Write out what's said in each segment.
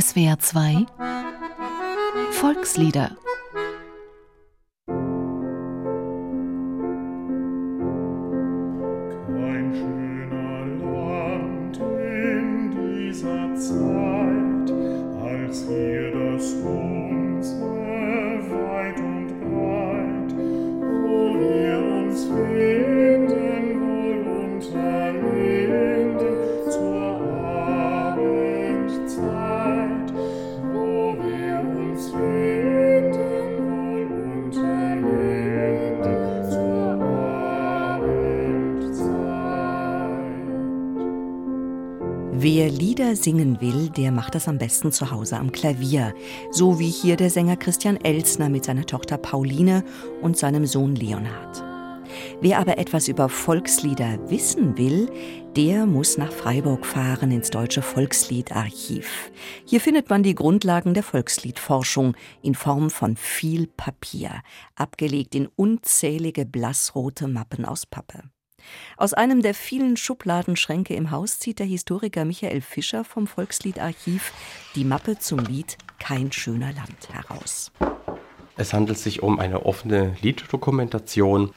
SWR 2 Volkslieder Lieder singen will, der macht das am besten zu Hause am Klavier, so wie hier der Sänger Christian Elsner mit seiner Tochter Pauline und seinem Sohn Leonhard. Wer aber etwas über Volkslieder wissen will, der muss nach Freiburg fahren ins Deutsche Volksliedarchiv. Hier findet man die Grundlagen der Volksliedforschung in Form von viel Papier, abgelegt in unzählige blassrote Mappen aus Pappe. Aus einem der vielen Schubladenschränke im Haus zieht der Historiker Michael Fischer vom Volksliedarchiv die Mappe zum Lied Kein schöner Land heraus. Es handelt sich um eine offene Lieddokumentation.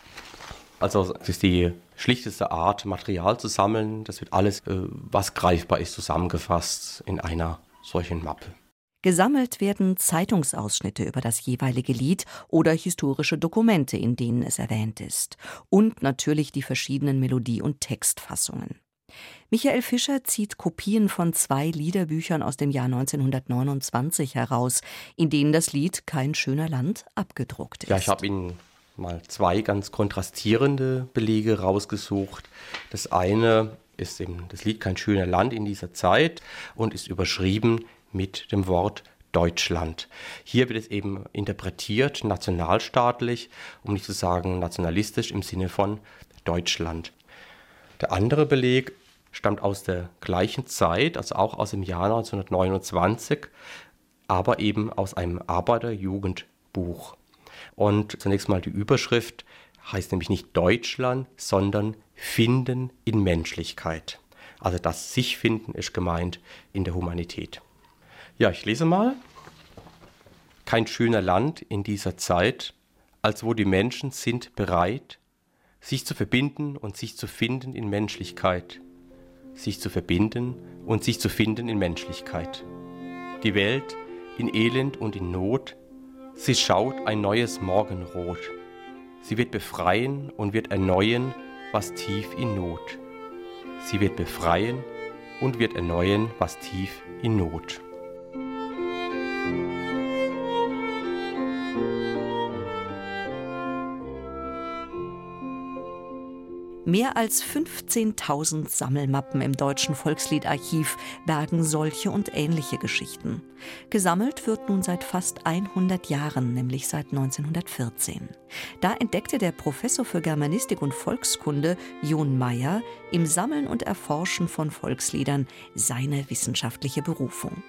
Also es ist die schlichteste Art, Material zu sammeln. Das wird alles, äh, was greifbar ist, zusammengefasst in einer solchen Mappe. Gesammelt werden Zeitungsausschnitte über das jeweilige Lied oder historische Dokumente, in denen es erwähnt ist. Und natürlich die verschiedenen Melodie- und Textfassungen. Michael Fischer zieht Kopien von zwei Liederbüchern aus dem Jahr 1929 heraus, in denen das Lied Kein schöner Land abgedruckt ist. Ja, ich habe Ihnen mal zwei ganz kontrastierende Belege rausgesucht. Das eine ist eben das Lied Kein schöner Land in dieser Zeit und ist überschrieben mit dem Wort Deutschland. Hier wird es eben interpretiert, nationalstaatlich, um nicht zu sagen nationalistisch im Sinne von Deutschland. Der andere Beleg stammt aus der gleichen Zeit, also auch aus dem Jahr 1929, aber eben aus einem Arbeiterjugendbuch. Und zunächst mal die Überschrift heißt nämlich nicht Deutschland, sondern Finden in Menschlichkeit. Also das sich finden ist gemeint in der Humanität. Ja, ich lese mal. Kein schöner Land in dieser Zeit, als wo die Menschen sind bereit, sich zu verbinden und sich zu finden in Menschlichkeit. Sich zu verbinden und sich zu finden in Menschlichkeit. Die Welt in Elend und in Not, sie schaut ein neues Morgenrot. Sie wird befreien und wird erneuern, was tief in Not. Sie wird befreien und wird erneuern, was tief in Not. Mehr als 15.000 Sammelmappen im Deutschen Volksliedarchiv bergen solche und ähnliche Geschichten. Gesammelt wird nun seit fast 100 Jahren, nämlich seit 1914. Da entdeckte der Professor für Germanistik und Volkskunde Jon Meyer im Sammeln und Erforschen von Volksliedern seine wissenschaftliche Berufung.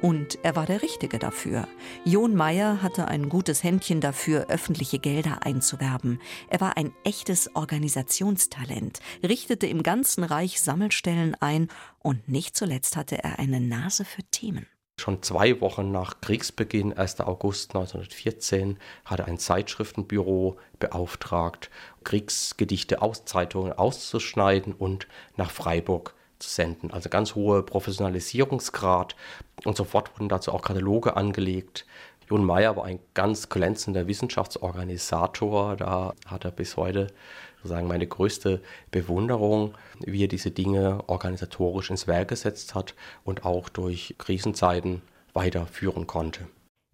Und er war der Richtige dafür. Jon Meyer hatte ein gutes Händchen dafür, öffentliche Gelder einzuwerben. Er war ein echtes Organisationstalent, richtete im ganzen Reich Sammelstellen ein und nicht zuletzt hatte er eine Nase für Themen. Schon zwei Wochen nach Kriegsbeginn, 1. August 1914, hatte ein Zeitschriftenbüro beauftragt, Kriegsgedichte aus Zeitungen auszuschneiden und nach Freiburg zu senden. Also ganz hoher Professionalisierungsgrad und sofort wurden dazu auch Kataloge angelegt. Jon Meyer war ein ganz glänzender Wissenschaftsorganisator. Da hat er bis heute sozusagen meine größte Bewunderung, wie er diese Dinge organisatorisch ins Werk gesetzt hat und auch durch Krisenzeiten weiterführen konnte.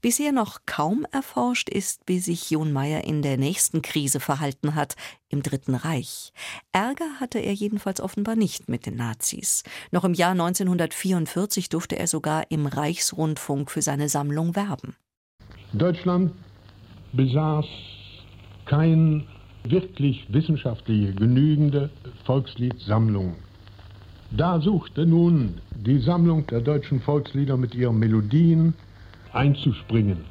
Bisher noch kaum erforscht ist, wie sich Jon Meyer in der nächsten Krise verhalten hat, im Dritten Reich. Ärger hatte er jedenfalls offenbar nicht mit den Nazis. Noch im Jahr 1944 durfte er sogar im Reichsrundfunk für seine Sammlung werben. Deutschland besaß kein wirklich wissenschaftliche, genügende Volksliedsammlung. Da suchte nun die Sammlung der deutschen Volkslieder mit ihren Melodien einzuspringen.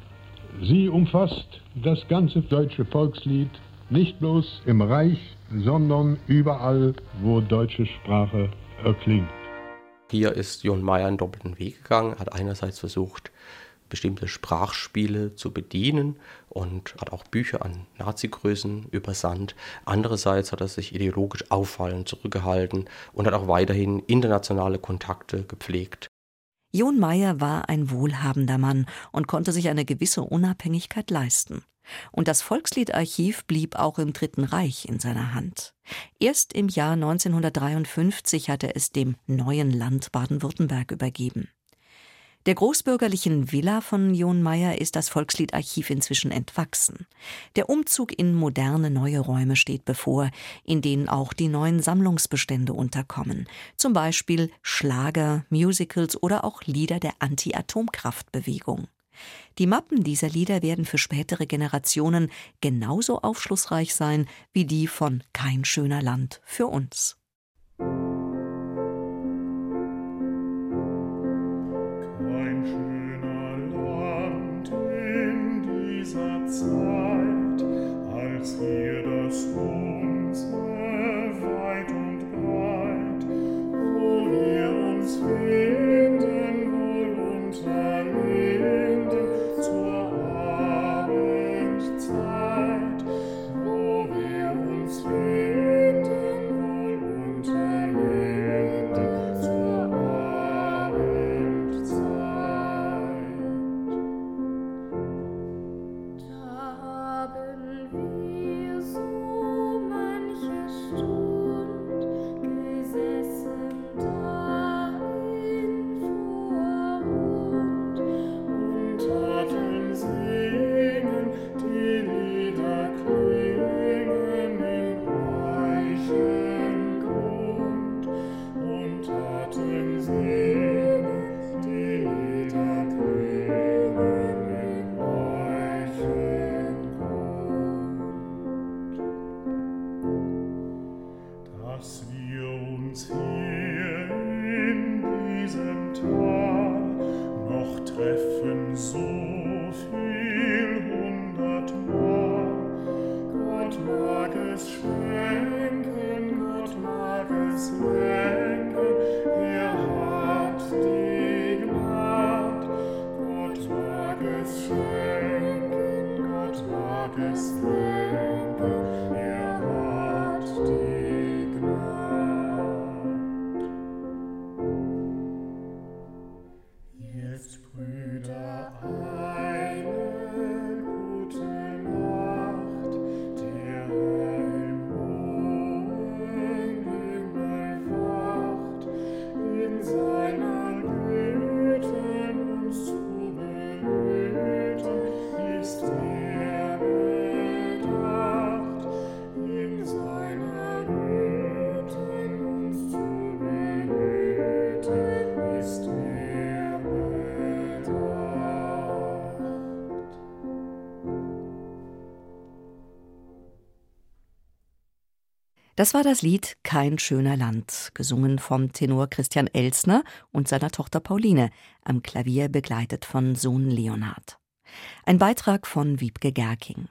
Sie umfasst das ganze deutsche Volkslied, nicht bloß im Reich, sondern überall, wo deutsche Sprache erklingt. Hier ist Jon Meyer einen doppelten Weg gegangen, hat einerseits versucht, bestimmte Sprachspiele zu bedienen und hat auch Bücher an Nazi-Größen übersandt. Andererseits hat er sich ideologisch auffallend zurückgehalten und hat auch weiterhin internationale Kontakte gepflegt. Jon Meyer war ein wohlhabender Mann und konnte sich eine gewisse Unabhängigkeit leisten. Und das Volksliedarchiv blieb auch im Dritten Reich in seiner Hand. Erst im Jahr 1953 hatte es dem neuen Land Baden-Württemberg übergeben. Der großbürgerlichen Villa von John Meyer ist das Volksliedarchiv inzwischen entwachsen. Der Umzug in moderne neue Räume steht bevor, in denen auch die neuen Sammlungsbestände unterkommen. Zum Beispiel Schlager, Musicals oder auch Lieder der Anti-Atomkraftbewegung. Die Mappen dieser Lieder werden für spätere Generationen genauso aufschlussreich sein wie die von Kein schöner Land für uns. Das war das Lied Kein schöner Land, gesungen vom Tenor Christian Elsner und seiner Tochter Pauline, am Klavier begleitet von Sohn Leonhard. Ein Beitrag von Wiebke Gerking.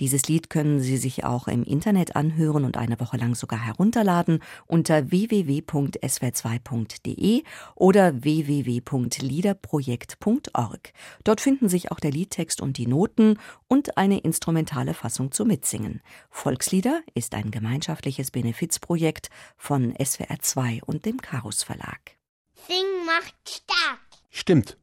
Dieses Lied können Sie sich auch im Internet anhören und eine Woche lang sogar herunterladen unter www.swr2.de oder www.liederprojekt.org. Dort finden sich auch der Liedtext und die Noten und eine instrumentale Fassung zum Mitsingen. Volkslieder ist ein gemeinschaftliches Benefizprojekt von SWR2 und dem Karus Verlag. Sing macht stark. Stimmt.